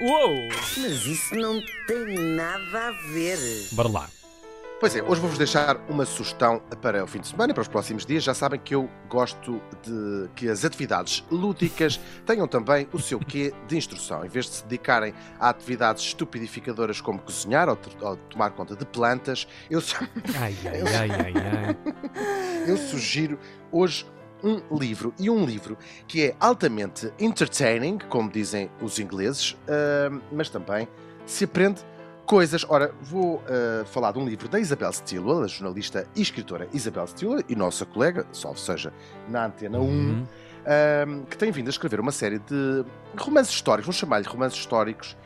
Uou! Mas isso não tem nada a ver. Bora lá. Pois é, hoje vou-vos deixar uma sugestão para o fim de semana e para os próximos dias. Já sabem que eu gosto de que as atividades lúdicas tenham também o seu quê de instrução. Em vez de se dedicarem a atividades estupidificadoras como cozinhar ou, ou tomar conta de plantas, eu, ai, ai, ai, ai, ai. eu sugiro hoje um livro e um livro que é altamente entertaining, como dizem os ingleses, uh, mas também se aprende coisas. Ora, vou uh, falar de um livro da Isabel Stilwell, a jornalista e escritora Isabel Stilwell, e nossa colega, salvo seja, na Antena 1, uhum. uh, que tem vindo a escrever uma série de romances históricos, vamos chamar-lhe romances históricos.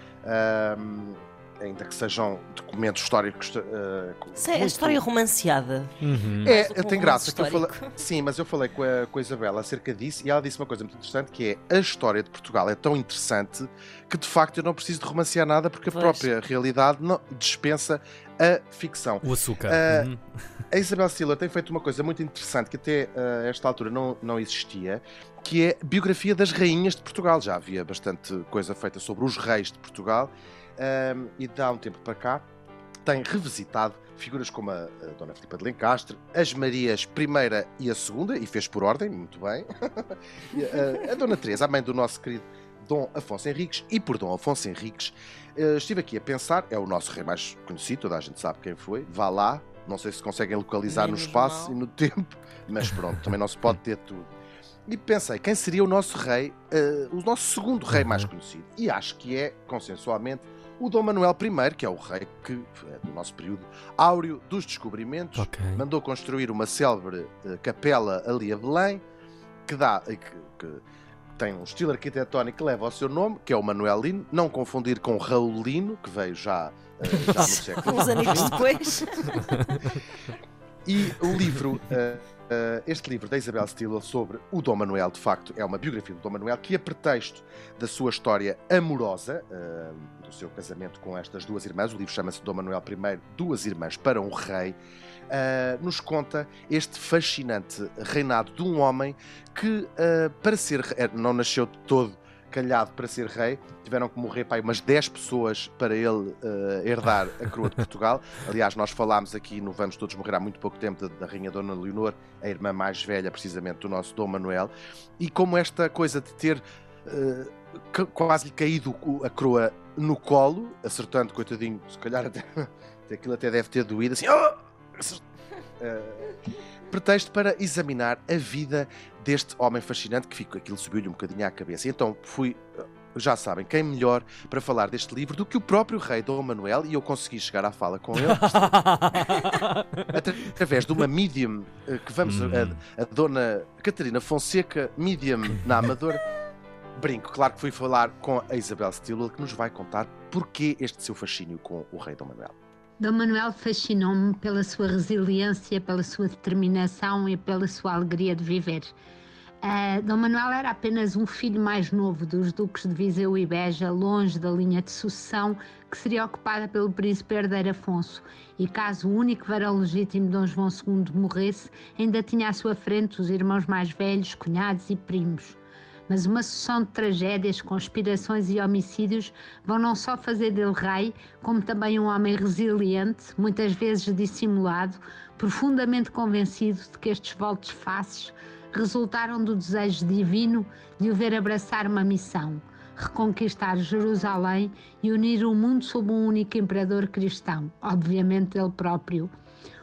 Ainda que sejam documentos históricos. Uh, Isso é a história romanceada. Uhum. É, tem graça. Que eu falei, sim, mas eu falei com a, com a Isabela acerca disso e ela disse uma coisa muito interessante que é a história de Portugal é tão interessante que de facto eu não preciso de romancear nada porque a própria realidade não, dispensa a ficção. O açúcar. Uh, uhum. A Isabel Stiller tem feito uma coisa muito interessante que até uh, esta altura não, não existia, que é a biografia das rainhas de Portugal. Já havia bastante coisa feita sobre os reis de Portugal um, e dá um tempo para cá tem revisitado figuras como a, a Dona Filipa de Lencastre, as Marias I e a Segunda, e fez por ordem, muito bem, a, a, Dona Teresa, a mãe do nosso querido Dom Afonso Henriques, e por Dom Afonso Henriques, uh, estive aqui a pensar, é o nosso rei mais conhecido, toda a gente sabe quem foi, vá lá, não sei se conseguem localizar Menos no espaço mal. e no tempo, mas pronto, também não se pode ter tudo. E pensei, quem seria o nosso rei, uh, o nosso segundo rei mais uhum. conhecido? E acho que é, consensualmente, o Dom Manuel I, que é o rei que é do nosso período áureo dos descobrimentos, okay. mandou construir uma célebre uh, capela ali a Belém, que dá que, que, tem um estilo arquitetónico que leva o seu nome, que é o Manuelino, não confundir com o Raulino, que veio já, uh, já no século Uns anos depois. e o livro uh, Uh, este livro da Isabel Stiller sobre o Dom Manuel, de facto, é uma biografia do Dom Manuel que, a pretexto da sua história amorosa, uh, do seu casamento com estas duas irmãs, o livro chama-se Dom Manuel I, Duas Irmãs para um Rei, nos conta este fascinante reinado de um homem que, para ser, não nasceu todo calhado para ser rei. Tiveram que morrer aí umas 10 pessoas para ele uh, herdar a coroa de Portugal. Aliás, nós falámos aqui no Vamos Todos Morrer há muito pouco tempo da, da Rainha Dona Leonor, a irmã mais velha, precisamente, do nosso Dom Manuel. E como esta coisa de ter uh, quase lhe caído a coroa no colo, acertando, coitadinho, se calhar até, aquilo até deve ter doído assim. Oh! Uh, pretexto para examinar a vida deste homem fascinante que ficou, aquilo subiu-lhe um bocadinho à cabeça. Então fui, já sabem, quem melhor para falar deste livro do que o próprio rei Dom Manuel e eu consegui chegar à fala com ele através de uma medium eh, que vamos, hum. a, a dona Catarina Fonseca, medium na Amadora. Brinco, claro que fui falar com a Isabel Stilwell que nos vai contar porquê este seu fascínio com o rei Dom Manuel. Dom Manuel fascinou-me pela sua resiliência, pela sua determinação e pela sua alegria de viver. Uh, Dom Manuel era apenas um filho mais novo dos duques de Viseu e Beja, longe da linha de sucessão que seria ocupada pelo príncipe herdeiro Afonso, e caso o único varão legítimo Dom João II morresse, ainda tinha à sua frente os irmãos mais velhos, cunhados e primos mas uma sucessão de tragédias, conspirações e homicídios vão não só fazer dele rei, como também um homem resiliente, muitas vezes dissimulado, profundamente convencido de que estes voltos faces resultaram do desejo divino de o ver abraçar uma missão reconquistar Jerusalém e unir o mundo sob um único imperador cristão, obviamente ele próprio,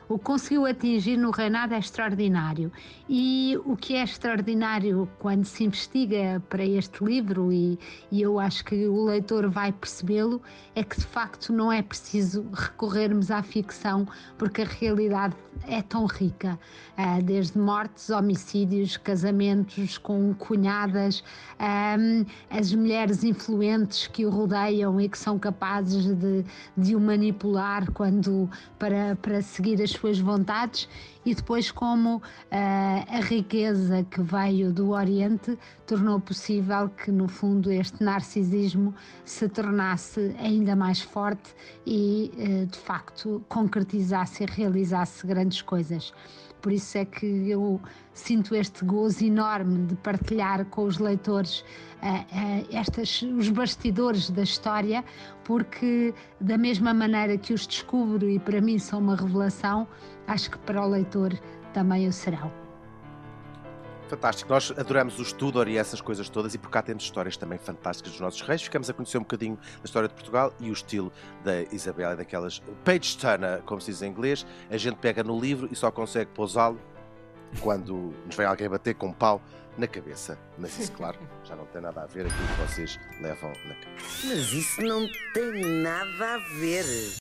o que conseguiu atingir no reinado é extraordinário. E o que é extraordinário quando se investiga para este livro, e, e eu acho que o leitor vai percebê-lo, é que de facto não é preciso recorrermos à ficção, porque a realidade é tão rica, uh, desde mortes, homicídios, casamentos com cunhadas, as mulheres influentes que o rodeiam e que são capazes de, de o manipular quando para, para seguir as suas vontades e depois como uh, a riqueza que veio do Oriente tornou possível que no fundo este narcisismo se tornasse ainda mais forte e uh, de facto concretizasse e realizasse grandes coisas. Por isso é que eu sinto este gozo enorme de partilhar com os leitores uh, uh, estas, os bastidores da história, porque da mesma maneira que os descubro e para mim são uma revelação, acho que para o leitor também o serão. Fantástico, nós adoramos o Tudor e essas coisas todas, e por cá temos histórias também fantásticas dos nossos reis. Ficamos a conhecer um bocadinho da história de Portugal e o estilo da Isabela e daquelas page turner, como se diz em inglês. A gente pega no livro e só consegue pousá-lo quando nos vem alguém bater com um pau na cabeça. Mas isso, claro, já não tem nada a ver aquilo que vocês levam na cabeça. Mas isso não tem nada a ver.